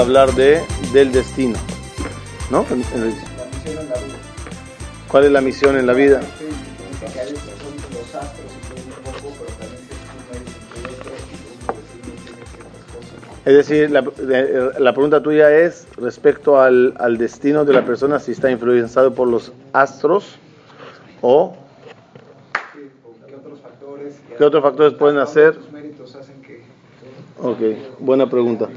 hablar de, del destino. ¿No? ¿Cuál es la misión en la vida? Es decir, la, la, pregunta tuya es respecto al, al, destino de la persona, si está influenciado por los astros o ¿qué otros factores, ¿qué otros factores pueden hacer? Ok, buena pregunta.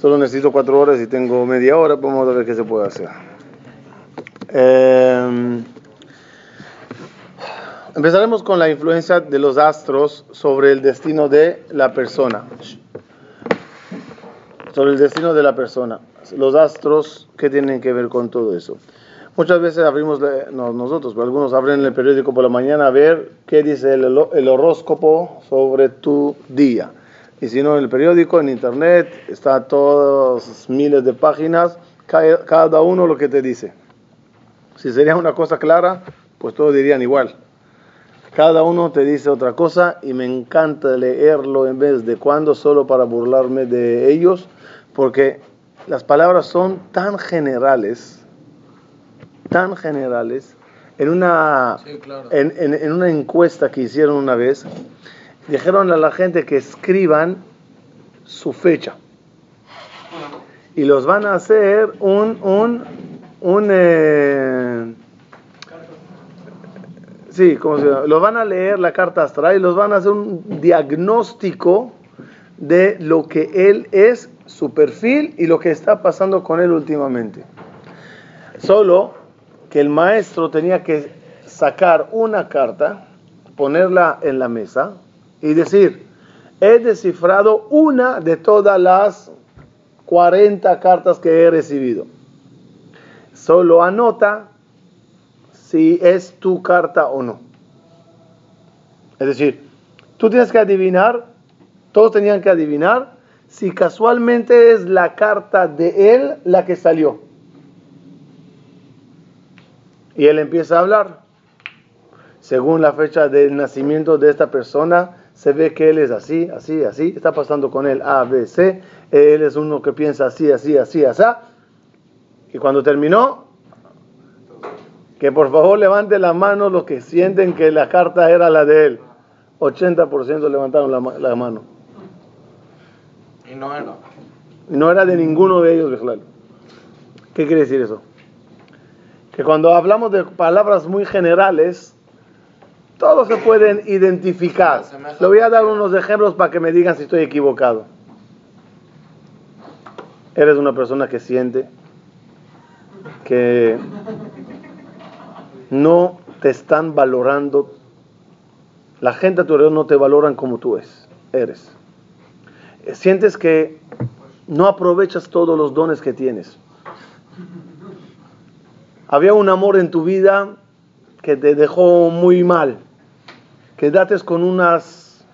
Solo necesito cuatro horas y tengo media hora, vamos a ver qué se puede hacer. Eh, empezaremos con la influencia de los astros sobre el destino de la persona sobre el destino de la persona. Los astros, ¿qué tienen que ver con todo eso? Muchas veces abrimos, no nosotros, pero algunos abren el periódico por la mañana a ver qué dice el, el horóscopo sobre tu día. Y si no, en el periódico, en internet, está todas miles de páginas, cada uno lo que te dice. Si sería una cosa clara, pues todos dirían igual. Cada uno te dice otra cosa y me encanta leerlo en vez de cuando solo para burlarme de ellos porque las palabras son tan generales, tan generales. En una, en, una encuesta que hicieron una vez, dijeron a la gente que escriban su fecha. Y los van a hacer un, un, un eh, sí, ¿cómo se llama? Los van a leer la carta astral y los van a hacer un diagnóstico de lo que él es su perfil y lo que está pasando con él últimamente. Solo que el maestro tenía que sacar una carta, ponerla en la mesa y decir, he descifrado una de todas las 40 cartas que he recibido. Solo anota si es tu carta o no. Es decir, tú tienes que adivinar, todos tenían que adivinar si casualmente es la carta de él la que salió. Y él empieza a hablar. Según la fecha del nacimiento de esta persona, se ve que él es así, así, así. Está pasando con él A, B, C. Él es uno que piensa así, así, así, así. Y cuando terminó, que por favor levante la mano los que sienten que la carta era la de él. 80% levantaron la, la mano. Y no era. No era de ninguno de ellos, ¿Qué quiere decir eso? Que cuando hablamos de palabras muy generales, todos se pueden identificar. Le voy a dar unos ejemplos para que me digan si estoy equivocado. Eres una persona que siente que no te están valorando. La gente a tu alrededor no te valoran como tú es, eres sientes que no aprovechas todos los dones que tienes. Había un amor en tu vida que te dejó muy mal. Quedaste con unas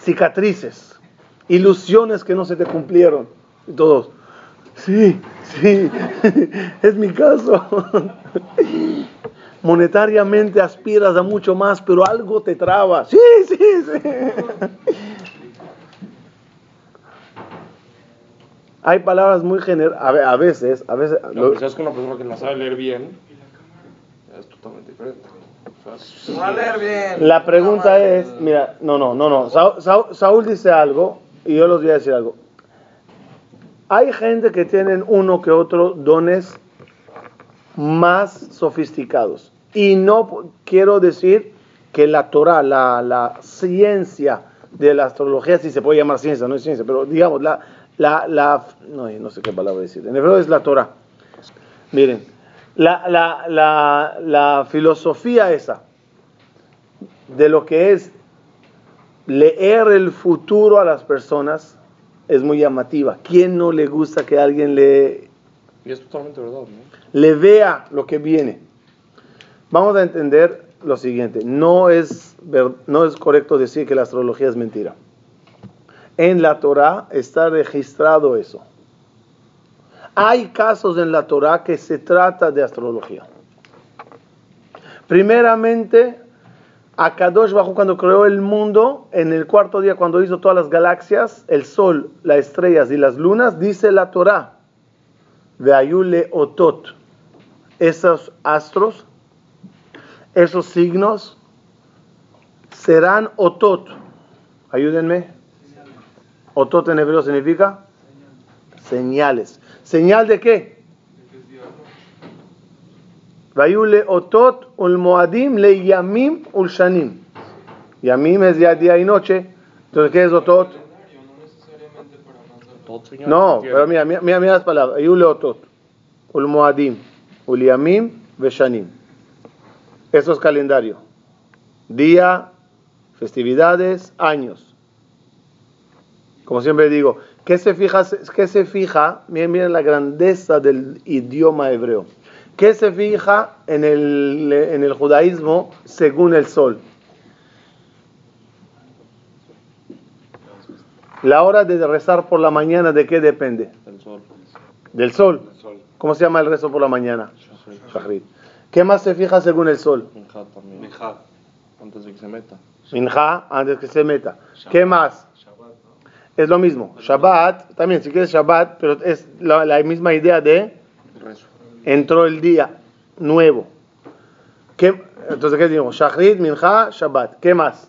cicatrices, ilusiones que no se te cumplieron. Y todos, sí, sí, es mi caso. Monetariamente aspiras a mucho más, pero algo te traba. Sí, sí, sí. hay palabras muy generales, a, veces, a veces... No, lo, con una persona que la sabe leer bien, es totalmente diferente. O leer bien. La pregunta es, mira, no, no, no, no, Saúl, Saúl, dice algo y yo les voy a decir algo. Hay gente que tienen uno que otro dones más sofisticados. Y no quiero decir que la Torah, la, la ciencia de la astrología, si se puede llamar ciencia, no es ciencia, pero digamos, la, la, la no, no sé qué palabra decir, en hebreo es la Torah. Miren, la, la, la, la filosofía esa de lo que es leer el futuro a las personas es muy llamativa. ¿Quién no le gusta que alguien le, y es totalmente verdad, le vea lo que viene? Vamos a entender lo siguiente. No es, no es correcto decir que la astrología es mentira en la Torah está registrado eso. Hay casos en la Torah que se trata de astrología. Primeramente, A Kadosh Bajo cuando creó el mundo, en el cuarto día cuando hizo todas las galaxias, el sol, las estrellas y las lunas, dice la Torah, Veayule Otot, esos astros, esos signos, serán Otot. Ayúdenme. Otot en hebreo significa señales. ¿Señal de qué? Vayule otot ul moadim le yamim ul shanim. Yamim es día, día y noche. Entonces, ¿qué es otot? No, pero mira, mira, mira, mira las palabras. Vayule otot ul moadim ul yamim ve shanim. Eso es calendario. Día, festividades, años. Como siempre digo, ¿qué se fija? ¿Qué se fija? Miren, miren la grandeza del idioma hebreo. ¿Qué se fija en el, en el judaísmo según el sol? La hora de rezar por la mañana, ¿de qué depende? El sol. Del sol. ¿Cómo se llama el rezo por la mañana? Shahrit. ¿Qué más se fija según el sol? También. Antes de que se meta. Minja, antes que se meta. ¿Qué más? Es lo mismo. Shabbat, también, si quieres Shabbat, pero es la, la misma idea de entró el día nuevo. ¿Qué, entonces, ¿qué digo? Shachrit, Minja, Shabbat. ¿Qué más?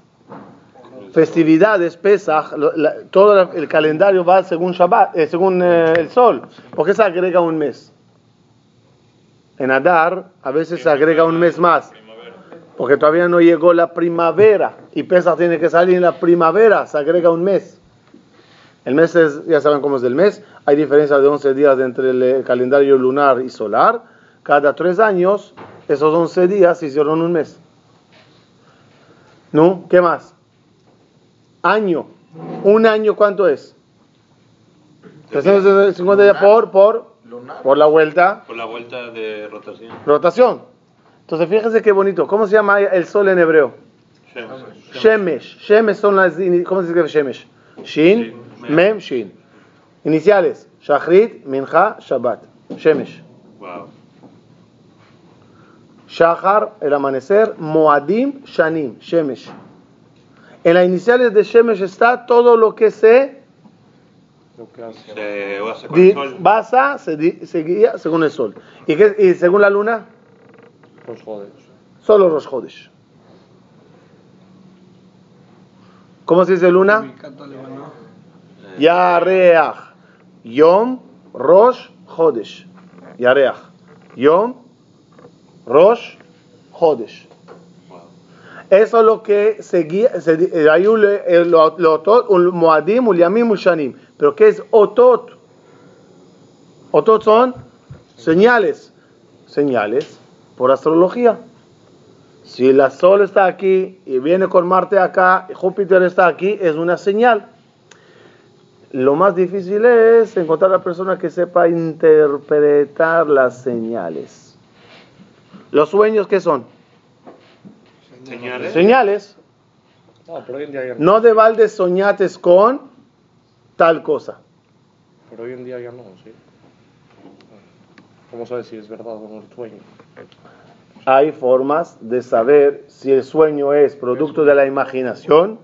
Festividades, Pesach, la- todo el calendario va según Shabbat, eh, según eh, el sol. ¿Por qué se agrega un mes? En Adar a veces se agrega un mes más. Porque todavía no llegó la primavera y Pesach tiene que salir en la primavera, se agrega un mes. El mes es, ya saben cómo es el mes, hay diferencia de 11 días entre el eh, calendario lunar y solar. Cada tres años, esos 11 días hicieron un mes. ¿No? ¿Qué más? Año. ¿Un año cuánto es? 350 días por, por, por la vuelta, Por la vuelta de rotación. rotación. Entonces fíjense qué bonito. ¿Cómo se llama el sol en hebreo? Shemesh. Shemesh son las. ¿Cómo se escribe Shemesh? Shin, Mem, Shin. Iniciales: Shachrit, Mincha, Shabbat. Shemesh. Wow. Shachar, el amanecer. Moadim, Shanim. Shemesh. En las iniciales de Shemesh está todo lo que se Lo que hace. Se basa con di- el sol. basa, se, di- se guía según el sol. ¿Y, qué- y según la luna? Los jodes. Solo Rosh Chodesh. ¿Cómo se dice luna? Yareach. Yom Rosh Chodesh. Yareach. Yom Rosh Chodesh. Wow. Eso es lo que seguía, se, eh, hay un, eh, otot, un Moadim, un Yamim, un Shanim. Pero ¿qué es Otot? Otot son señales. Señales por astrología. Si el Sol está aquí y viene con Marte acá, y Júpiter está aquí, es una señal. Lo más difícil es encontrar a la persona que sepa interpretar las señales. ¿Los sueños qué son? Señales. Señales. No, pero hoy en día ya no. No de balde soñates con tal cosa. Pero hoy en día ya no, sí. ¿Cómo sabes si es verdad o no el sueño? Hay formas de saber si el sueño es producto de la imaginación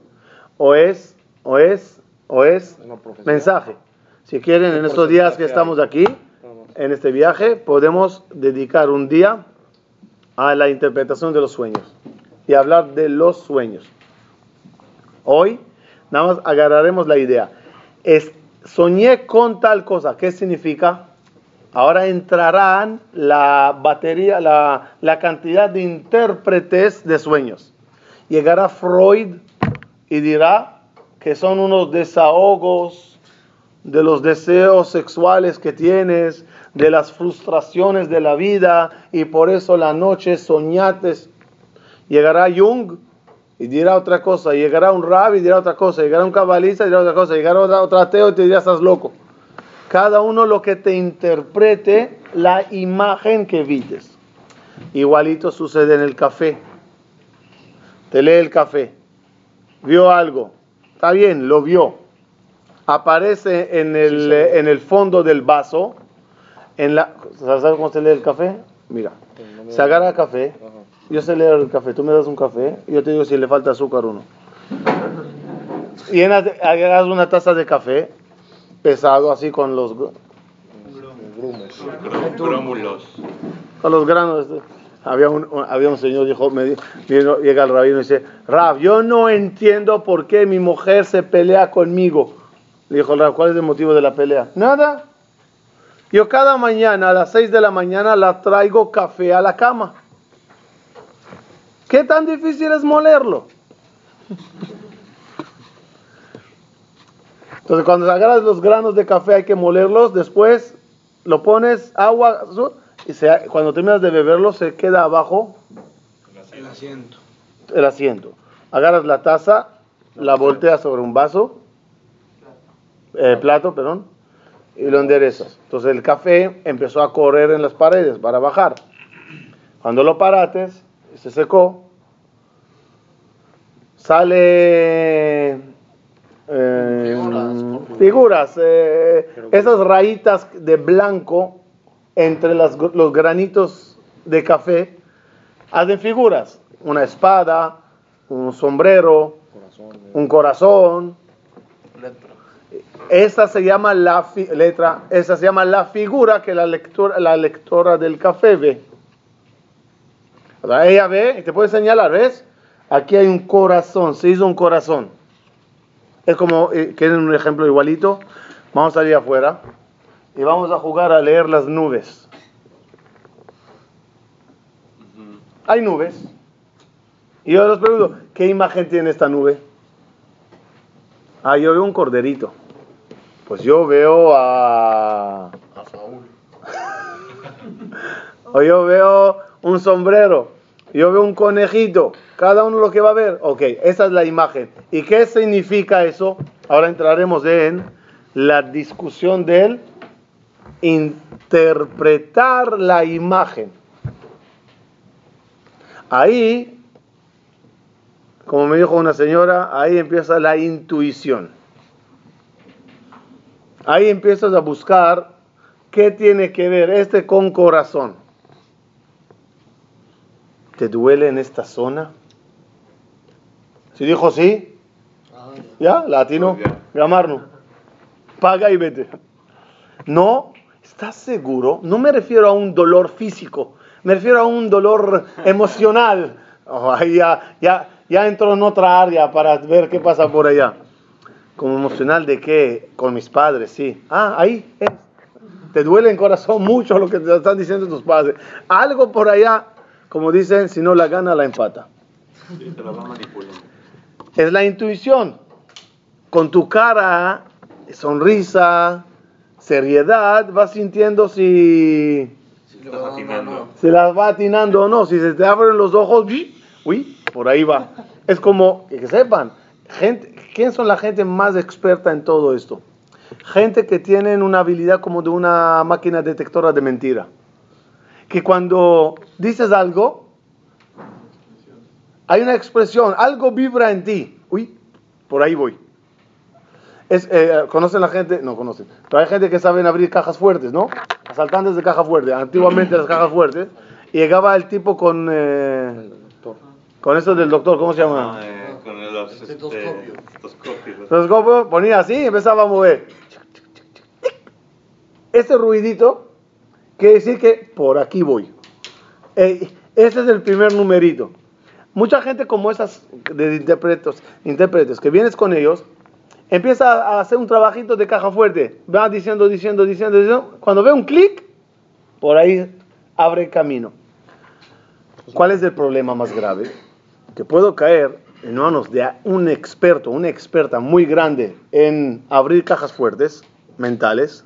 o es o es o es mensaje. Si quieren en ¿Qué estos días que estamos aquí, en este viaje, podemos dedicar un día a la interpretación de los sueños y hablar de los sueños. Hoy nada más agarraremos la idea. Es, soñé con tal cosa. ¿Qué significa? Ahora entrarán la batería, la, la cantidad de intérpretes de sueños. Llegará Freud y dirá que son unos desahogos de los deseos sexuales que tienes, de las frustraciones de la vida y por eso la noche soñates. Llegará Jung y dirá otra cosa, llegará un rabbi y dirá otra cosa, llegará un cabalista y dirá otra cosa, llegará otro ateo y te dirá estás loco. Cada uno lo que te interprete la imagen que vites. Igualito sucede en el café. Te lee el café. Vio algo. Está bien, lo vio. Aparece en el, eh, en el fondo del vaso. En la, ¿Sabes cómo se lee el café? Mira. Se agarra el café. Yo sé leer el café. Tú me das un café y yo te digo si le falta azúcar o no. Y hagas una taza de café pesado así con los Grómulos. con los granos. Había un, había un señor, dijo, me, llega el rabino y dice, Rab, yo no entiendo por qué mi mujer se pelea conmigo. Le dijo, Rab, ¿cuál es el motivo de la pelea? Nada. Yo cada mañana a las 6 de la mañana la traigo café a la cama. ¿Qué tan difícil es molerlo? Entonces cuando agarras los granos de café hay que molerlos, después lo pones agua y se- cuando terminas de beberlo se queda abajo El asiento. el asiento. Agarras la taza, la volteas sobre un vaso, eh, plato, perdón, y lo enderezas. Entonces el café empezó a correr en las paredes para bajar. Cuando lo parates, se secó, sale eh, Figuras. figuras, eh, esas rayitas de blanco entre las- los granitos de café hacen figuras, una espada, un sombrero, un corazón. Esa se llama la fi- letra, esa se llama la figura que la lectora, la lectora del café ve. O sea, ella ve y te puede señalar, ¿ves? Aquí hay un corazón, se hizo un corazón. Es como, eh, ¿quieren un ejemplo igualito? Vamos a salir afuera y vamos a jugar a leer las nubes. Hay nubes. Y yo les pregunto, ¿qué imagen tiene esta nube? Ah, yo veo un corderito. Pues yo veo a... A Saúl. O yo veo un sombrero. Yo veo un conejito. Cada uno lo que va a ver. Ok, esa es la imagen. ¿Y qué significa eso? Ahora entraremos en la discusión del interpretar la imagen. Ahí, como me dijo una señora, ahí empieza la intuición. Ahí empiezas a buscar qué tiene que ver este con corazón. ¿Te duele en esta zona? Si dijo sí, Ah, ya, latino, llamarnos. Paga y vete. No, ¿estás seguro? No me refiero a un dolor físico, me refiero a un dolor emocional. Oh, ahí ya, ya, ya entro en otra área para ver qué pasa por allá. Como emocional de qué? Con mis padres, sí. Ah, ahí es. Te duele en corazón mucho lo que te están diciendo tus padres. Algo por allá, como dicen, si no la gana, la empata. Sí, te la va. Es la intuición. Con tu cara, sonrisa, seriedad, vas sintiendo si, si va atinando. se las va atinando o no. Si se te abren los ojos, ¡uy! por ahí va. Es como, que sepan, gente, ¿quién son la gente más experta en todo esto? Gente que tienen una habilidad como de una máquina detectora de mentira. Que cuando dices algo, hay una expresión, algo vibra en ti. Uy, por ahí voy. Es, eh, ¿Conocen la gente? No conocen. Pero hay gente que saben abrir cajas fuertes, ¿no? Asaltantes de caja fuerte. Antiguamente las cajas fuertes. Y llegaba el tipo con... eh, con eso del doctor, ¿cómo se llama? Ah, eh, con los este, Estetoscopio. ¿cómo? ponía así y empezaba a mover. Ese ruidito quiere decir que por aquí voy. Ese es el primer numerito. Mucha gente como esas de intérpretes, intérpretes que vienes con ellos, empieza a hacer un trabajito de caja fuerte. Va diciendo, diciendo, diciendo, diciendo. Cuando ve un clic, por ahí abre camino. ¿Cuál es el problema más grave? Que puedo caer en manos de un experto, una experta muy grande en abrir cajas fuertes mentales.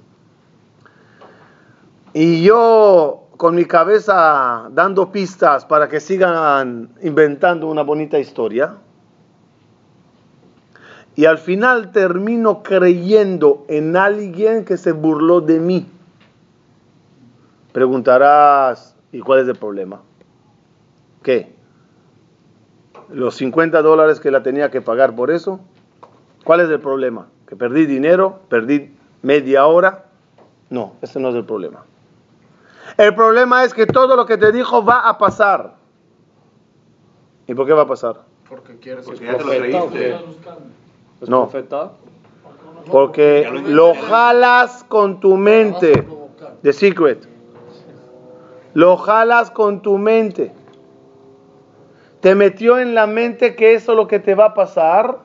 Y yo con mi cabeza dando pistas para que sigan inventando una bonita historia. Y al final termino creyendo en alguien que se burló de mí. Preguntarás, ¿y cuál es el problema? ¿Qué? ¿Los 50 dólares que la tenía que pagar por eso? ¿Cuál es el problema? ¿Que perdí dinero? ¿Perdí media hora? No, ese no es el problema. El problema es que todo lo que te dijo va a pasar. ¿Y por qué va a pasar? Porque quieres Porque ya te lo profeta, ¿o creíste. No. profeta? Porque lo jalas con tu mente. The secret. Lo jalas con tu mente. Te metió en la mente que eso es lo que te va a pasar.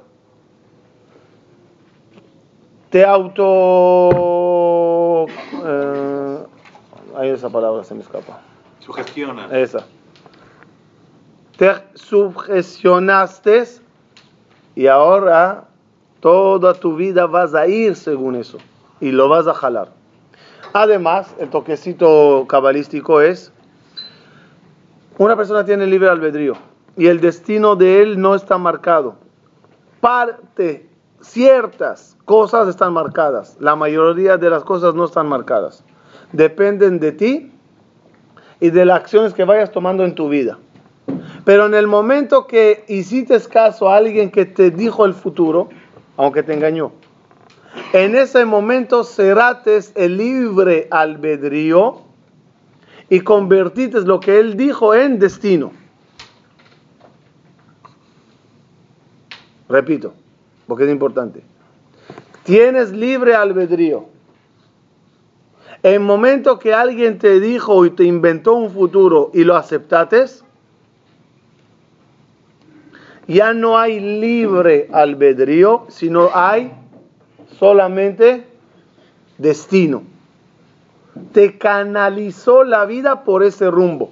Te auto... eh, ahí esa palabra se me escapa. Sugestiona. Esa. Te sugestionaste y ahora toda tu vida vas a ir según eso y lo vas a jalar. Además, el toquecito cabalístico es, una persona tiene libre albedrío y el destino de él no está marcado. Parte, ciertas cosas están marcadas, la mayoría de las cosas no están marcadas. Dependen de ti y de las acciones que vayas tomando en tu vida. Pero en el momento que hiciste caso a alguien que te dijo el futuro, aunque te engañó, en ese momento cerrates el libre albedrío y convertiste lo que él dijo en destino. Repito, porque es importante. Tienes libre albedrío. En momento que alguien te dijo y te inventó un futuro y lo aceptaste, ya no hay libre albedrío, sino hay solamente destino. Te canalizó la vida por ese rumbo.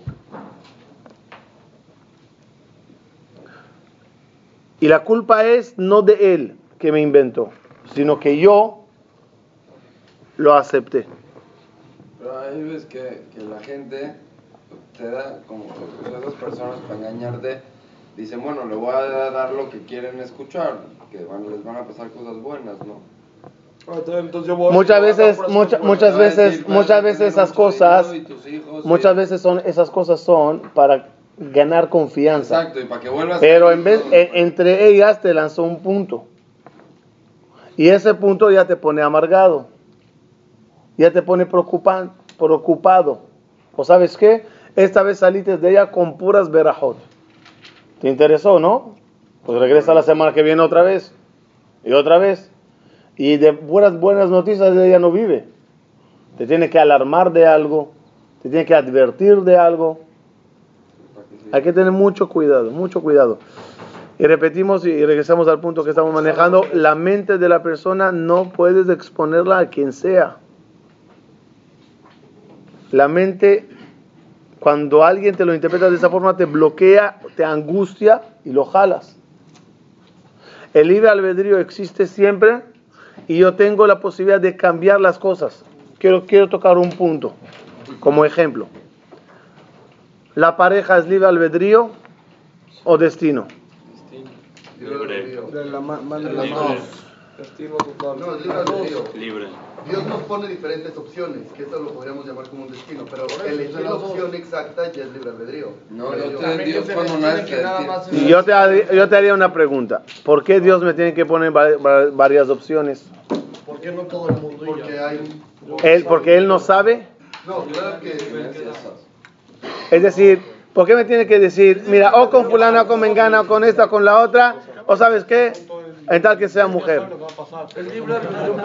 Y la culpa es no de él que me inventó, sino que yo lo acepté. Pero ahí ves que, la gente te da como esas personas para engañarte. Dicen, bueno, le voy a dar lo que quieren escuchar, que van- les van a pasar cosas buenas, ¿no? Ah, Entonces yo voy- Muchas veces, mucha- muchas veces, muchas veces esas cosas, hijos, muchas veces son, esas cosas son para ganar confianza. Exacto, y para que vuelvas Pero a- en vez, en- entre ellas te lanzó un punto. Y ese punto ya te pone amargado. Ya te pone preocupan- preocupado. ¿O sabes qué? Esta vez saliste de ella con puras verajot. ¿Te interesó, no? Pues regresa la semana que viene otra vez. Y otra vez. Y de puras buenas noticias ella no vive. Te tiene que alarmar de algo. Te tiene que advertir de algo. Hay que tener mucho cuidado, mucho cuidado. Y repetimos y regresamos al punto que estamos manejando. La mente de la persona no puedes exponerla a quien sea. La mente, cuando alguien te lo interpreta de esa forma, te bloquea, te angustia y lo jalas. El libre albedrío existe siempre y yo tengo la posibilidad de cambiar las cosas. Quiero, quiero tocar un punto como ejemplo. ¿La pareja es libre albedrío o destino? Libre. De la en Libre. No, es libre albedrío. Libre. Dios nos pone diferentes opciones, que esto lo podríamos llamar como un destino, pero elegir la opción exacta ya es libre albedrío. No, yo te Dios cuando nace. Y yo te, har- yo te haría una pregunta. ¿Por qué Dios me tiene que poner va- va- varias opciones? ¿Por qué no todo el mundo Porque hay... Él, porque Él no sabe. No, claro que... Es decir, ¿por qué me tiene que decir, mira, o con fulana, o con mengana, o con esta, o con la otra? ¿O sabes qué? En tal que sea mujer. El albedrío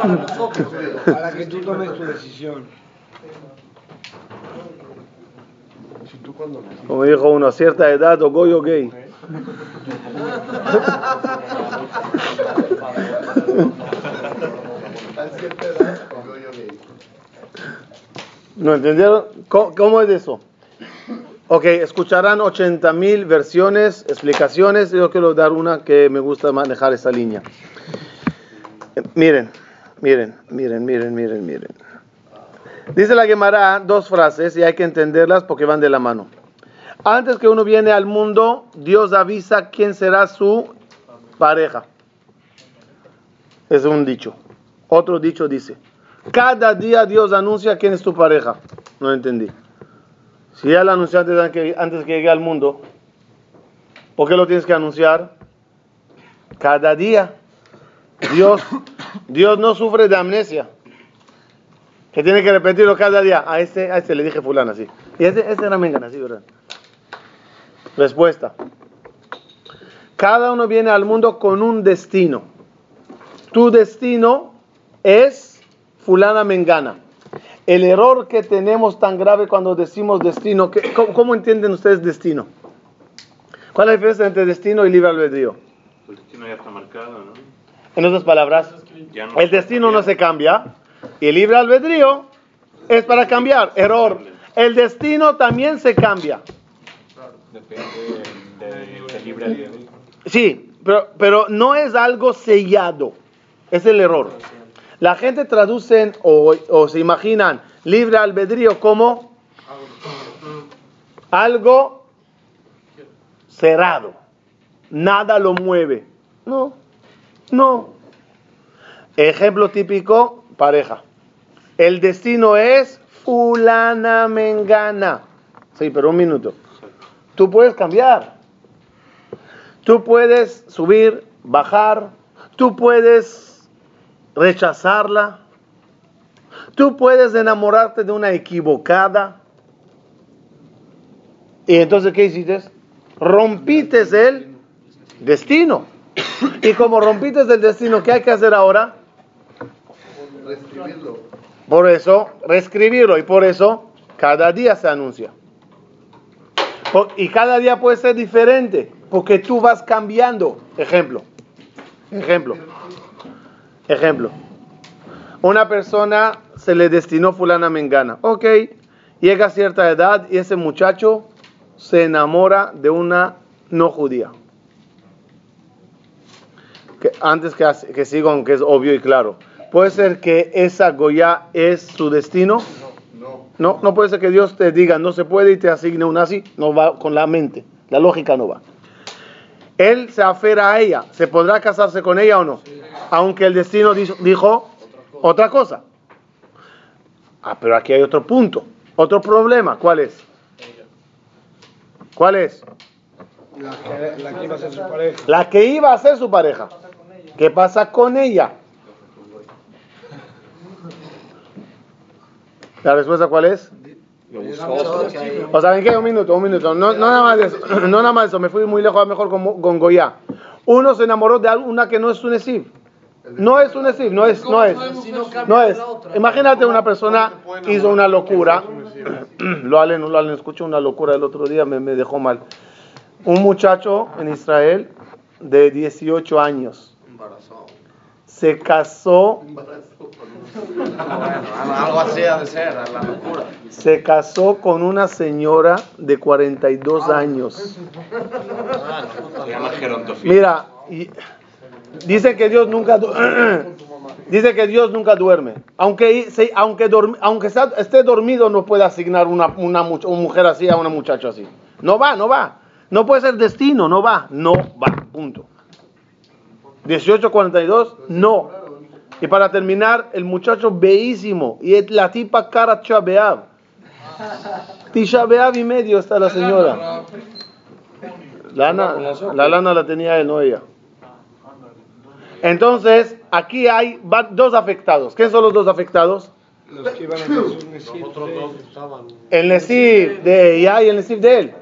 para que tú tomes tu decisión. Como dijo uno, a cierta edad, o goy o gay. ¿No entendieron? ¿Cómo, cómo es eso? Ok, escucharán 80 mil versiones, explicaciones. Yo quiero dar una que me gusta manejar esa línea. Miren, miren, miren, miren, miren, miren. Dice la Gemara dos frases y hay que entenderlas porque van de la mano. Antes que uno viene al mundo, Dios avisa quién será su pareja. Es un dicho. Otro dicho dice, cada día Dios anuncia quién es tu pareja. No entendí. Si ya lo anunciaste antes que, llegue al mundo, ¿por qué lo tienes que anunciar? Cada día. Dios, Dios no sufre de amnesia. Que tiene que repetirlo cada día. A este, a este le dije fulana, sí. Y ese, ese era mengana, sí, ¿verdad? Respuesta. Cada uno viene al mundo con un destino. Tu destino es fulana mengana. El error que tenemos tan grave cuando decimos destino, que- ¿cómo, cómo entienden ustedes destino? ¿Cuál es la diferencia entre destino y libre albedrío? El destino ya está marcado, ¿no? En otras palabras, no el destino no se cambia y el libre albedrío es para cambiar. Error. El destino también se cambia. Depende de- del libre albedrío. Sí, pero, pero no es algo sellado. Es el error. La gente traducen o, o se imaginan libre albedrío como algo cerrado. Nada lo mueve. No, no. Ejemplo típico, pareja. El destino es fulana mengana. Sí, pero un minuto. Tú puedes cambiar. Tú puedes subir, bajar, tú puedes rechazarla, tú puedes enamorarte de una equivocada. Y entonces, ¿qué hiciste? Rompites el destino. Y como rompites el destino, ¿qué hay que hacer ahora? Reescribirlo. Por eso, reescribirlo. Y por eso, cada día se anuncia. Por- y cada día puede ser diferente, porque tú vas cambiando. Ejemplo. Ejemplo. Ejemplo. Una persona se le destinó fulana mengana. Ok. Llega a cierta edad y ese muchacho se enamora de una no judía. Que antes que, que siga, aunque es obvio y claro. ¿Puede ser que esa Goya es su destino? No. No, no puede ser que Dios te diga no se puede y te asigne un así. No va con la mente. La lógica no va. Él se afera a ella. ¿Se podrá casarse con ella o no? Aunque el destino dijo, otra cosa. Ah, pero aquí hay otro punto. Otro problema. ¿Cuál es? ¿Cuál es? La que, la que iba a ser su pareja. La que iba a ser su pareja. ¿Qué pasa con ella? ¿La respuesta cuál es? Lo buscó. O saben qué, un minuto, un minuto. No, no nada más de eso, no nada más de eso, me fui muy lejos, a mejor con, con Goya. Uno se enamoró de una que no es un Nesib. No es un Nesib, no es, no es. No es. Imagínate una persona hizo una locura. Lo Allen, lo Allen, escuché una locura el otro día, me, me dejó mal. Un muchacho en Israel de 18 años se casó, Algo así ha de ser, la locura. se casó con una señora de 42 años. Se llama gerontofía. Mira, y- dice que Dios nunca dice que Dios nunca duerme. Aunque aunque aunque esté dormido no puede asignar una, una, una mujer así a una muchacha así. No va, no va. No puede ser destino, no va, no va. Punto. 1842, no. Y para terminar, el muchacho bellísimo y es la tipa cara chabeab. Tisha B'Av y medio está la señora. Lana, la lana la tenía él, no ella. Entonces, aquí hay dos afectados. ¿Qué son los dos afectados? Los que iban a ser sus Nesib. El Nesib de ella y el Nesib de él.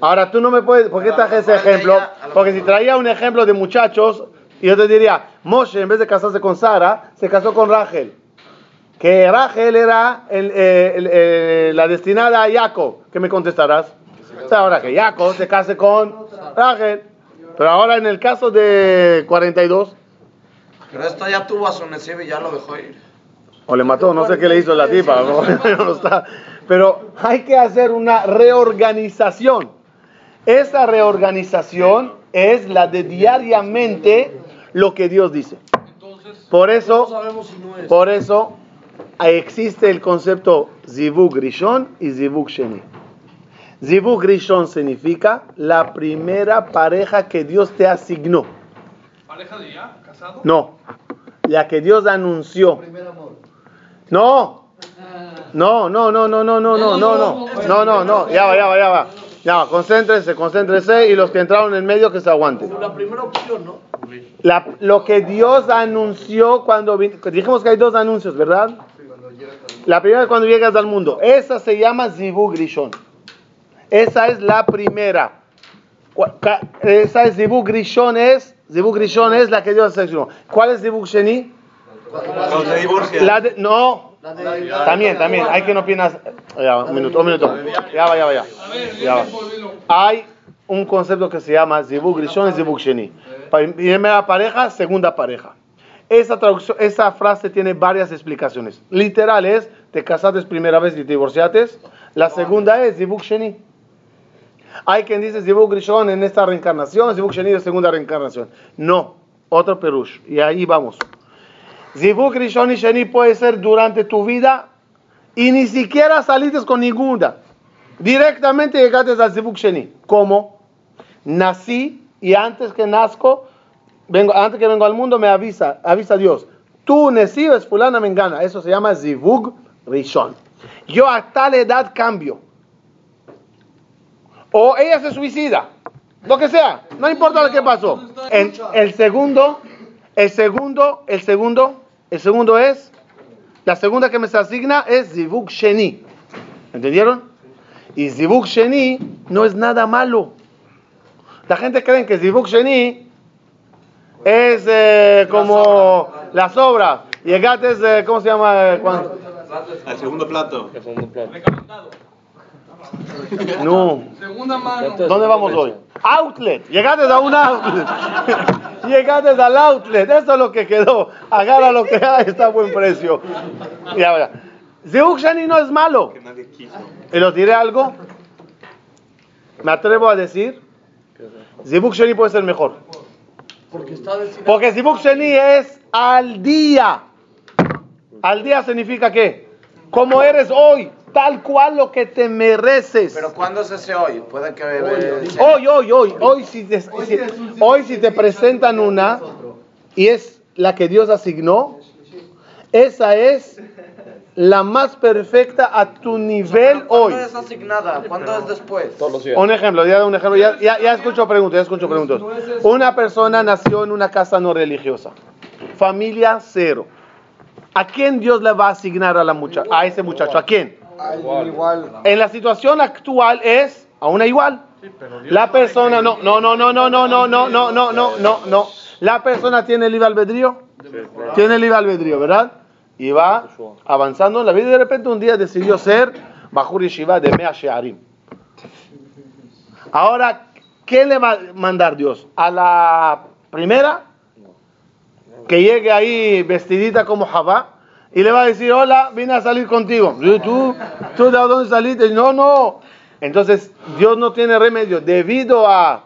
Ahora tú no me puedes, ¿por qué traje ese ejemplo? Porque si traía un ejemplo de muchachos, y yo te diría, Moshe en vez de casarse con Sara, se casó con Rachel. Que Rachel era el- eh, el- eh, la destinada a Jacob. ¿Qué me contestarás? O sea, ahora que Jacob se case con Rachel. Pero ahora en el caso de 42, Pero esto ya tuvo a su y ya lo dejó ir. o le mató, no sé qué le hizo la tipa, no, no está. pero hay que hacer una reorganización. Esa reorganización es la de diariamente lo que Dios dice. Por No eso, sabemos si no es. por eso existe el concepto Zivug Rishon y Zivug Sheni. Zivug Rishon significa la primera pareja que Dios te asignó. ¿Pareja de ya? ¿Casado? No, la que Dios anunció. Primer amor. No. No, no, no, no, no, no, no, no, no. No, no, no. Ya va, ya va, ya va. Ya va, concéntrese, concéntrese y los que entraron en medio que se aguanten. La primera opción, ¿no? La- lo que Dios anunció cuando dijimos que hay dos anuncios, ¿verdad? La primera es cuando llegas al mundo. Esa se llama Zivug Rishon. Esa es la primera. Esa es Zibuk Rishon es, Zibuk Rishon es la que Dios seleccionó. ¿Cuál es Zibuk Sheni? La de, no, también, también, hay que no opinas. Ya, un minuto, un minuto. Ya va, ya va, ya. Ya va. Hay un concepto que se llama Zibuk Rishon y Zibuk Sheni. Primera pareja, segunda pareja. Esa, traducción, esa frase tiene varias explicaciones. Literal es, te casaste primera vez y te divorciaste. La segunda es Zibuk Sheni. Hay quien dice Zibuk Rishon en esta reencarnación, Zibuk Sheni de segunda reencarnación. No, otro perush. Y ahí vamos. Zibuk Rishon y Sheni puede ser durante tu vida y ni siquiera saliste con ninguna. Directamente llegaste al Zibuk Sheni. ¿Cómo? Nací y antes que nazco, vengo, antes que vengo al mundo me avisa, avisa Dios. Tú necibes fulana mengana. Eso se llama Zibuk Rishon. Yo a tal edad cambio. O ella se suicida. Lo que sea. No importa lo que pasó. En- el segundo, el segundo, el segundo, el segundo es, la segunda que me se asigna es Zibuk Sheni. ¿Entendieron? Y Zibuk Sheni no es nada malo. La gente cree que Zibuk Sheni es eh, como las obras. Llegaste, eh, ¿cómo se llama? eh, cuando- Al segundo plato. El segundo plato. No. Segunda mano. ¿Dónde vamos hoy? Outlet. Llegaste a un outlet. Llegaste al outlet. Eso es lo que quedó. Agarra lo que hay, está a buen precio. Y ahora, Shani no es malo. Y los diré algo. Me atrevo a decir. Zibuk Sheni puede ser mejor. Porque está. Porque Zibuk Sheni es al día. Al día significa qué? Como eres hoy. Tal cual lo que te mereces. Pero ¿cuándo es ese hoy? Puede que... Hoy, hoy, hoy, hoy si te, si- hoy si te presentan una y es la que Dios asignó, esa es la más perfecta a tu nivel hoy. ¿Cuándo es asignada? ¿Cuándo es después? Todos los días. Un ejemplo, ya un ejemplo, ya, ya, ya escucho preguntas, ya escucho preguntas. Una persona nació en una casa no religiosa, familia cero. ¿A quién Dios le va a asignar a, la mucha- a ese muchacho? ¿A quién? Igual. igual. En la situación actual es a una igual. La persona no, no, no, no, no, no, no, no, no, no, no, no, no. La persona tiene libre albedrío. Tiene libre albedrío, ¿verdad? Y va avanzando en la vida y de repente un día decidió ser Bajur Yeshiva de Mea Shearim. Ahora, ¿qué le va a mandar Dios? ¿A la primera? Que llegue ahí vestidita como Javá y le va a decir, hola, vine a salir contigo. ¿Tú, ¿Tú de dónde saliste? No, no. Entonces, Dios no tiene remedio. Debido a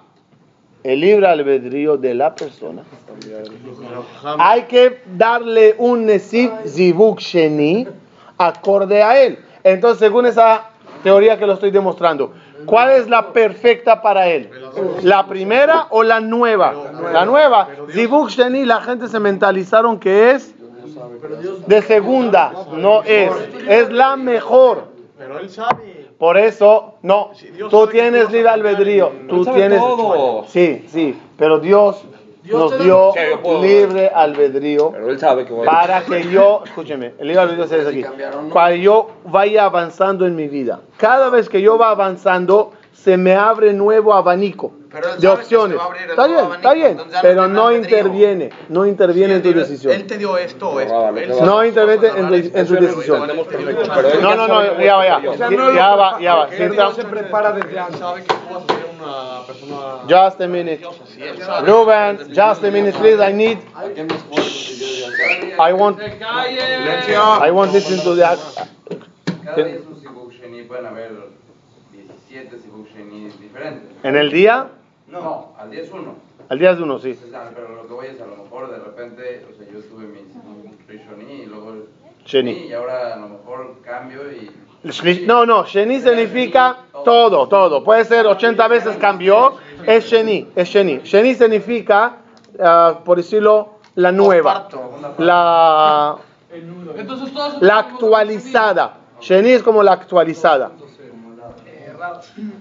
el libre albedrío de la persona, hay que darle un Nesib Zibuk Sheni acorde a él. Entonces, según esa teoría que lo estoy demostrando, ¿cuál es la perfecta para él? ¿La primera o la nueva? La nueva. Zibuk Sheni, la gente se mentalizaron que es de segunda, no es. Es la mejor. Pero él sabe. Por eso, no, tú que tienes libre albedrío, tú tienes, todo. sí, sí, pero Dios nos dio libre albedrío que para que yo, escúcheme, el libre albedrío se dice aquí, para yo vaya avanzando en mi vida. Cada vez que yo va avanzando, se me abre nuevo abanico pero él de sabe opciones. Que va a abrir el está bien, está bien, pero no, no interviene, no interviene sí, en tu él, decisión. Él te dio esto esto. No, él, no interviene en, de, en su decisión. No, no, no, ya va, ya, ya va, ya va. Él no se prepara desde antes. Sabe que tú vas a ser una persona. Just a minute, Ruben, just a minute, please. I need. I want. I want listen to that. En el día. No, al día es uno. al día es uno, sí. Ah, Pero lo que voy es a lo mejor de repente, o sea, yo tuve mi Sheni y luego Sheni. y ahora a lo mejor cambio y No, no, Sheni significa todo, todo. Puede ser 80 veces cambió. Es Sheni, es Sheni. Sheni significa, ah, por decirlo, la nueva. La, la actualizada. Sheni es como la actualizada.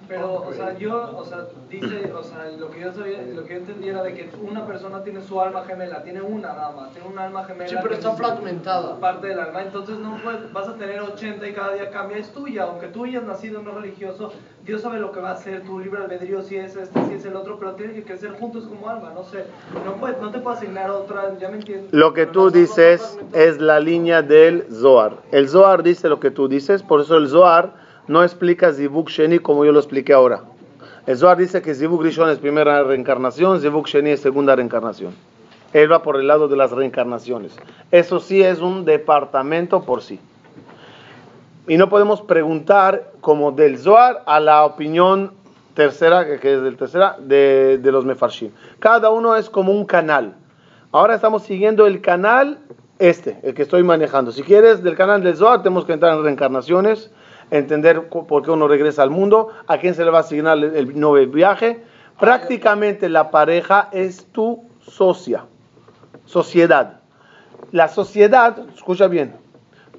Pero, o sea, yo, o sea, dice, o sea, lo que yo sabía, lo que yo entendía era de que una persona tiene su alma gemela, tiene una nada más, tiene un alma gemela. Sí, pero está es fragmentada. Parte del alma, entonces no puedes, vas a tener 80 y cada día cambia, es tuya, aunque tú hayas nacido no religioso, Dios sabe lo que va a hacer, tu libre albedrío, si es este, si es el otro, pero tienen que crecer juntos como alma, no sé, no, puede, no te puedo asignar otra, ya me entiendes. Lo que tú dices es la línea del Zohar. El Zohar dice lo que tú dices, por eso el Zohar no explica Zivuk Sheni como yo lo expliqué ahora. El Zohar dice que Zivuk Rishon es primera reencarnación, Zivuk Sheni es segunda reencarnación. Él va por el lado de las reencarnaciones. Eso sí es un departamento por sí. Y no podemos preguntar como del Zohar a la opinión tercera, que que es del tercera, de, de los Mefarshim. Cada uno es como un canal. Ahora estamos siguiendo el canal este, el que estoy manejando. Si quieres, del canal del Zohar tenemos que entrar en reencarnaciones, entender por qué uno regresa al mundo, a quién se le va a asignar el, el nuevo viaje. Prácticamente la pareja es tu socia, sociedad. La sociedad, escucha bien,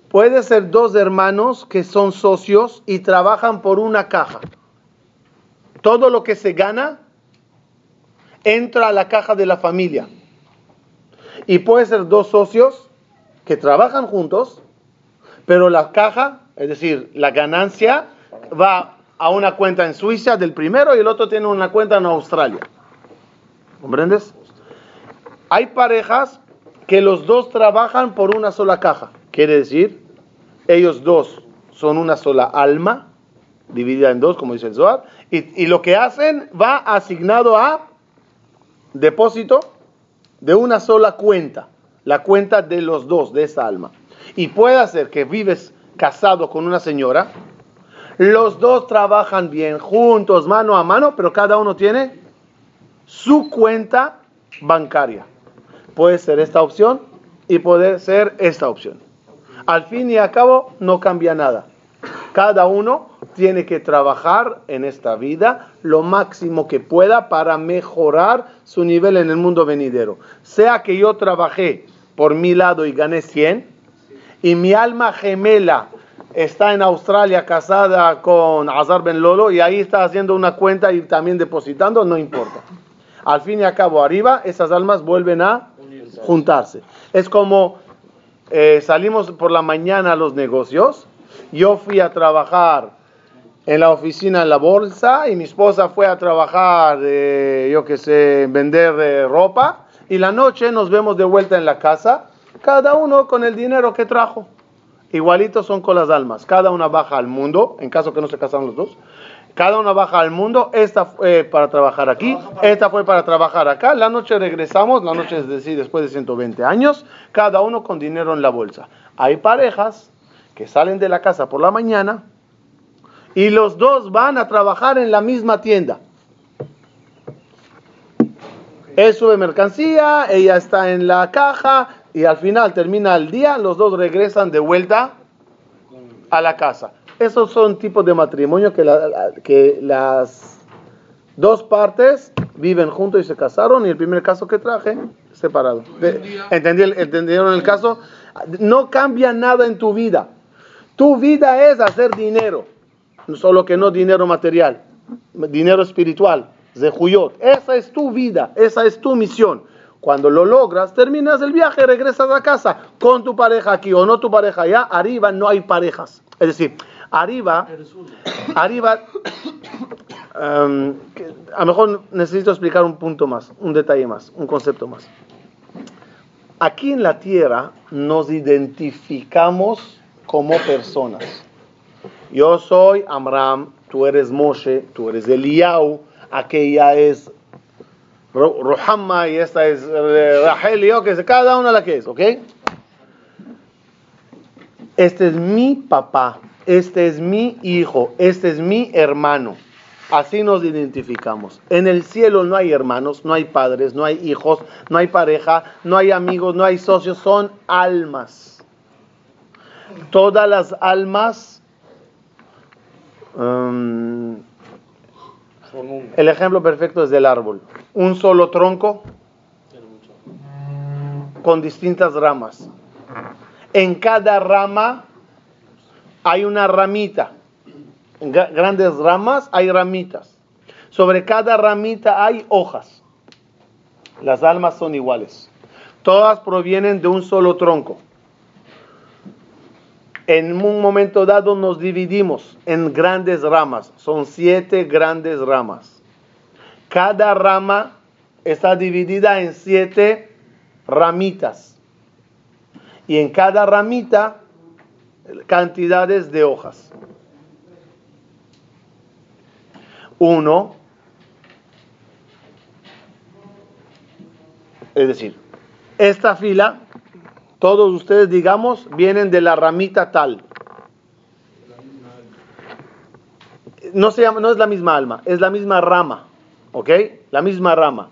puede ser dos hermanos que son socios y trabajan por una caja. Todo lo que se gana entra a la caja de la familia. Y puede ser dos socios que trabajan juntos, pero la caja, es decir, la ganancia, va a una cuenta en Suiza del primero y el otro tiene una cuenta en Australia. ¿Comprendes? Hay parejas que los dos trabajan por una sola caja. Quiere decir, ellos dos son una sola alma, dividida en dos, como dice el Zohar, y, y lo que hacen va asignado a depósito de una sola cuenta, la cuenta de los dos, de esa alma. Y puede ser que vives casado con una señora, los dos trabajan bien juntos, mano a mano, pero cada uno tiene su cuenta bancaria. Puede ser esta opción y puede ser esta opción. Al fin y al cabo no cambia nada. Cada uno tiene que trabajar en esta vida lo máximo que pueda para mejorar su nivel en el mundo venidero. Sea que yo trabajé por mi lado y gané 100 y mi alma gemela está en Australia casada con Azar Ben Lolo y ahí está haciendo una cuenta y también depositando, no importa. Al fin y al cabo, arriba, esas almas vuelven a juntarse. Es como eh, salimos por la mañana a los negocios, yo fui a trabajar en la oficina en la bolsa y mi esposa fue a trabajar, eh, yo que sé, vender eh, ropa y la noche nos vemos de vuelta en la casa, cada uno con el dinero que trajo. Igualitos son con las almas, cada una baja al mundo, en caso que no se casaron los dos, cada una baja al mundo, esta fue para trabajar aquí, esta fue para trabajar acá, la noche regresamos, la noche es decir, después de 120 años, cada uno con dinero en la bolsa. Hay parejas que salen de la casa por la mañana y los dos van a trabajar en la misma tienda. Él sube mercancía, ella está en la caja y al final termina el día, los dos regresan de vuelta a la casa. Esos son tipos de matrimonio que, la- la- que las dos partes viven juntos y se casaron y el primer caso que traje, separado. De- ¿entendí el- ¿Entendieron el caso? No cambia nada en tu vida. Tu vida es hacer dinero, solo que no dinero material, dinero espiritual, zehuyot. Esa es tu vida, esa es tu misión. Cuando lo logras, terminas el viaje, regresas a casa con tu pareja aquí o no tu pareja allá. Arriba no hay parejas. Es decir, arriba, arriba, que a lo mejor necesito explicar un punto más, un detalle más, un concepto más. Aquí en la tierra nos identificamos como personas. Yo soy Amram, tú eres Moshe, tú eres Eliyahu, aquella es Ruhamma y esta es eh, Rahel y yo, que sé, cada una la que es, ¿ok? Este es mi papá, este es mi hijo, este es mi hermano. Así nos identificamos. En el cielo no hay hermanos, no hay padres, no hay hijos, no hay pareja, no hay amigos, no hay socios, son almas. Todas las almas um. El ejemplo perfecto es del árbol. Un solo tronco con distintas ramas. En cada rama hay una ramita. gra- grandes ramas, hay ramitas. Sobre cada ramita hay hojas. Las almas son iguales. Todas provienen de un solo tronco. En un momento dado nos dividimos en grandes ramas. Son siete grandes ramas. Cada rama está dividida en siete ramitas. Y en cada ramita cantidades de hojas. Uno, es decir, esta fila, todos ustedes digamos, vienen de la ramita tal. No, no es la misma alma, es la misma rama, ¿ok? La misma rama.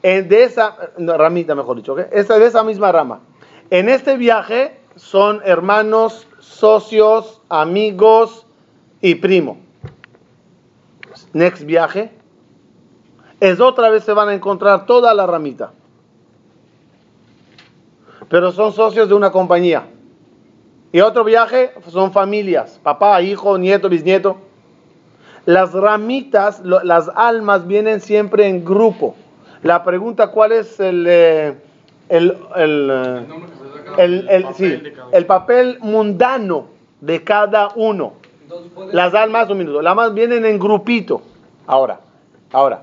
En de esa ramita, mejor dicho, ¿ok? Esta, de esa misma rama. En este viaje son hermanos, socios, amigos y primo. Next viaje es otra vez se van a encontrar toda la ramita. Pero son socios de una compañía. Y otro viaje son familias, papá, hijo, nieto, bisnieto. Las ramitas, lo- las almas vienen siempre en grupo. La pregunta, ¿cuál es el, eh, el, el, eh, el, el- sí, el papel mundano de cada uno? Las almas, un minuto, las almas vienen en grupito. Ahora, ahora.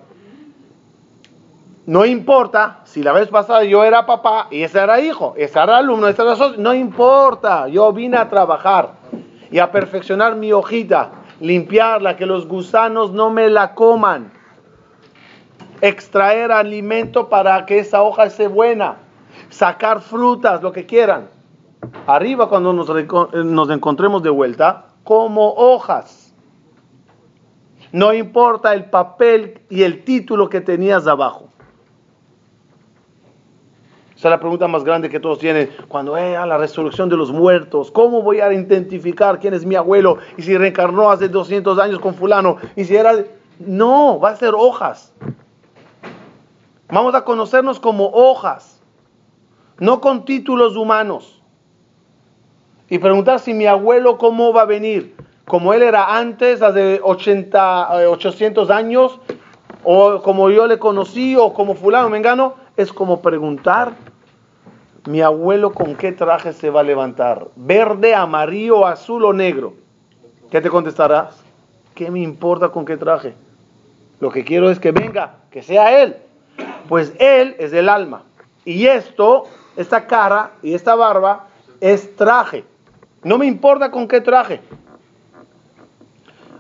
No importa si la vez pasada yo era papá y ese era hijo, ese era alumno, ese era. No importa, yo vine a trabajar y a perfeccionar mi hojita, limpiarla, que los gusanos no me la coman. Extraer alimento para que esa hoja esté buena. Sacar frutas, lo que quieran. Arriba, cuando nos, nos encontremos de vuelta, como hojas. No importa el papel y el título que tenías abajo. Esa es la pregunta más grande que todos tienen. Cuando eh, a la resurrección de los muertos, ¿cómo voy a identificar quién es mi abuelo? Y si reencarnó hace 200 años con fulano. Y si era... No, va a ser hojas. Vamos a conocernos como hojas, no con títulos humanos. Y preguntar si mi abuelo cómo va a venir, como él era antes, hace 80, eh, 800 años, o como yo le conocí, o como fulano mengano, es como preguntar, mi abuelo con qué traje se va a levantar, verde, amarillo, azul o negro. ¿Qué te contestarás? ¿Qué me importa con qué traje? Lo que quiero es que venga, que sea él. Pues él es el alma. Y esto, esta cara y esta barba es traje. No me importa con qué traje.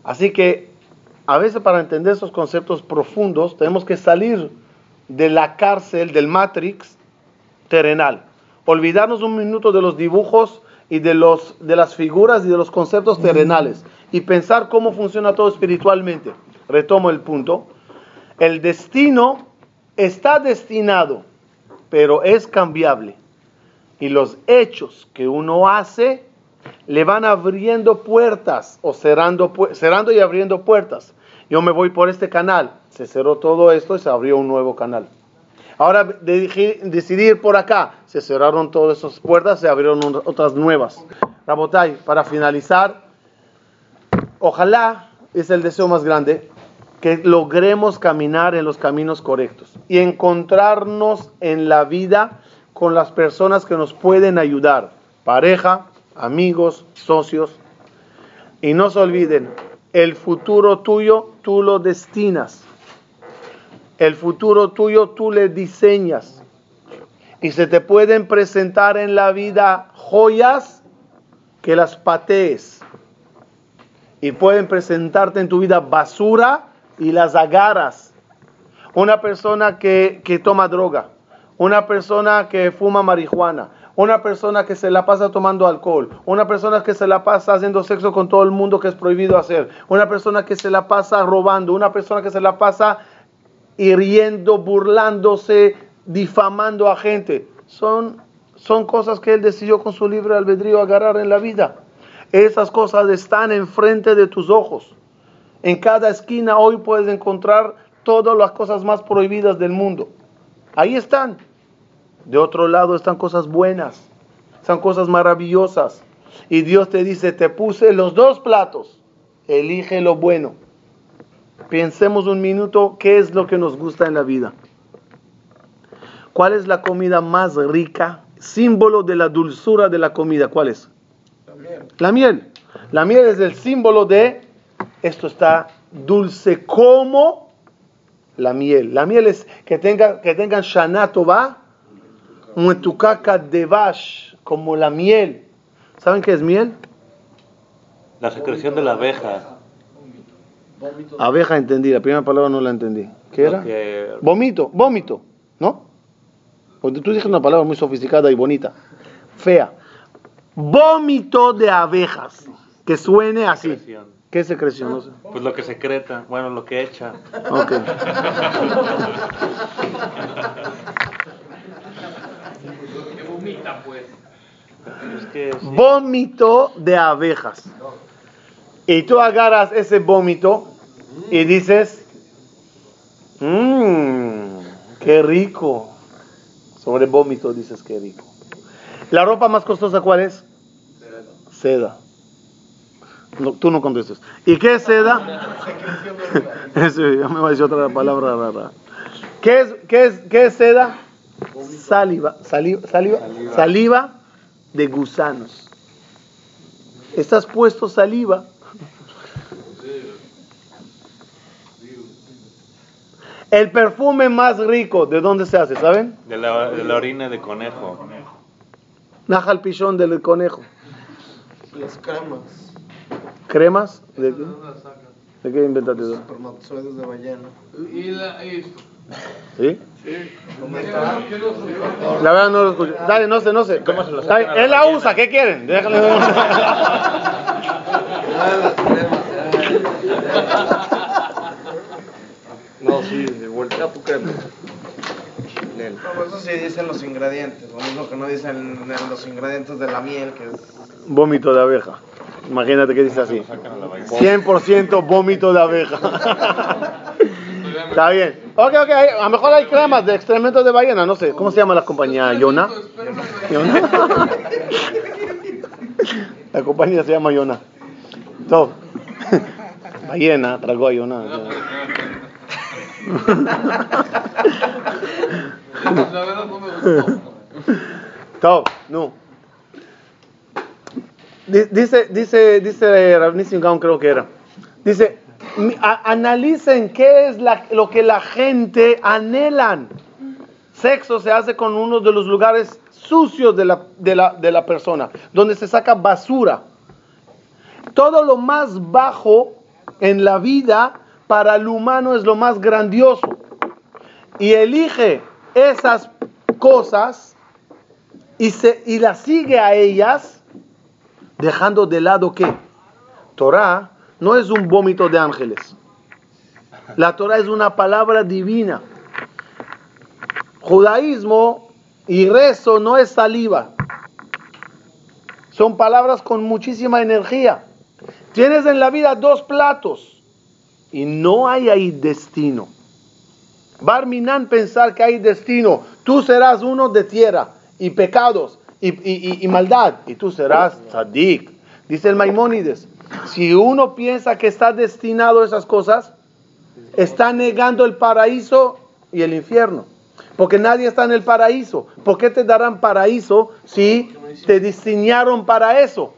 Así que a veces para entender esos conceptos profundos tenemos que salir de la cárcel del Matrix terrenal. Olvidarnos un minuto de los dibujos y de, los, de las figuras y de los conceptos terrenales y pensar cómo funciona todo espiritualmente. Retomo el punto. El destino está destinado, pero es cambiable. Y los hechos que uno hace le van abriendo puertas o cerrando, cerrando y abriendo puertas. Yo me voy por este canal, se cerró todo esto y se abrió un nuevo canal. Ahora de- decidí ir por acá, se cerraron todas esas puertas, se abrieron otras nuevas. Rabotai, para finalizar, ojalá, es el deseo más grande, que logremos caminar en los caminos correctos y encontrarnos en la vida con las personas que nos pueden ayudar, pareja, amigos, socios. Y no se olviden, el futuro tuyo tú lo destinas. El futuro tuyo tú le diseñas. Y se te pueden presentar en la vida joyas que las patees. Y pueden presentarte en tu vida basura y las agarras. Una persona que, que toma droga, una persona que fuma marihuana, una persona que se la pasa tomando alcohol, una persona que se la pasa haciendo sexo con todo el mundo que es prohibido hacer, una persona que se la pasa robando, una persona que se la pasa hiriendo, burlándose, difamando a gente. Son, son cosas que él decidió con su libre albedrío agarrar en la vida. Esas cosas están enfrente de tus ojos. En cada esquina hoy puedes encontrar todas las cosas más prohibidas del mundo. Ahí están. De otro lado están cosas buenas, están cosas maravillosas. Y Dios te dice, te puse los dos platos. Elige lo bueno. Pensemos un minuto qué es lo que nos gusta en la vida. ¿Cuál es la comida más rica? Símbolo de la dulzura de la comida. ¿Cuál es? La miel. La miel es el símbolo de esto está dulce como la miel. La miel es que, tenga, que tengan shanato va, muetucaca de bash, como la miel. ¿Saben qué es miel? La secreción de la abeja. Abeja entendí, la primera palabra no la entendí. ¿Qué era? Que- Vómito, vómito, ¿no? Porque tú dijiste una palabra muy sofisticada y bonita, fea. Vómito de abejas, que suene así. Secreción. ¿Qué secreción? No sé. Pues lo que secreta, bueno, lo que echa. Ok. Vómito de abejas. Y tú agarras ese vómito y dices, mmm, qué rico. Sobre vómito dices qué rico. ¿La ropa más costosa cuál es? Seda. No, tú no contestes. ¿Y qué es seda? Eso, ya me va a decir otra palabra rara. ¿Qué es, qué es, qué es seda? Saliva, saliva, saliva, saliva de gusanos. Estás puesto saliva. El perfume más rico, ¿de dónde se hace? ¿Saben? De la, de la orina de conejo. Naja al pichón del conejo. Las cremas. ¿Cremas? ¿De qué, ¿De qué inventaste eso? Espermatozoides de ballena. Y la, y, ¿Sí? La verdad no lo escucho. Dale, no sé, no sé. Está bien, Él la usa, ¿qué quieren? Déjale. No, sí, de vuelta a tu crema. Pues eso sí dicen los ingredientes. Lo mismo que no dicen en los ingredientes de la miel, que es. Vómito de abeja. Imagínate que dice así. Sacan a la vaina. 100% vómito de abeja. Está bien. Ok, ok. A lo mejor hay cremas de excrementos de ballena. No sé. ¿Cómo se llama la compañía? ¿Yona? ¿Yona? La compañía se llama Yona. Todo. Ballena, tragó a Yona. la verdad no me. Todo, no. Di- Dice, dice, dice Rav Nissim Gaon, creo que era. Dice, analicen qué es lo que la gente anhelan. Sexo se hace con uno de los lugares sucios de la, de la, de la persona, donde se saca basura. Todo lo más bajo en la vida para el humano es lo más grandioso. Y elige esas cosas y, se, y las sigue a ellas, dejando de lado que Torah no es un vómito de ángeles. La Torah es una palabra divina. Judaísmo y rezo no es saliva. Son palabras con muchísima energía. Tienes en la vida dos platos y no hay ahí destino. Barminan pensar que hay destino. Tú serás uno de tierra y pecados y, maldad y tú serás tzadik. Dice el Maimónides, si uno piensa que está destinado a esas cosas, está negando el paraíso y el infierno. Porque nadie está en el paraíso. ¿Por qué te darán paraíso si te diseñaron para eso?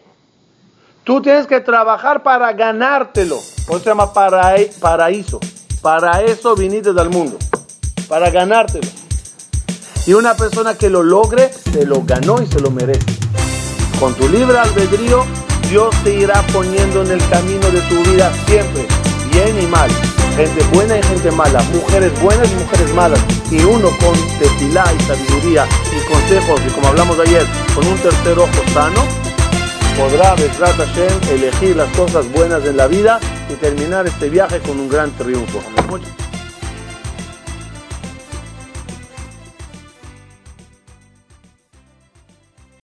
Tú tienes que trabajar para ganártelo. Por eso se llama para- paraíso. Para eso viniste del mundo. Para ganártelo. Y una persona que lo logre, se lo ganó y se lo merece. Con tu libre albedrío, Dios te irá poniendo en el camino de tu vida siempre, bien y mal. Gente buena y gente mala, mujeres buenas y mujeres malas. Y uno con tefilá y sabiduría y consejos, y como hablamos ayer, con un tercer ojo sano, podrá Besrat Hashem elegir las cosas buenas en la vida y terminar este viaje con un gran triunfo.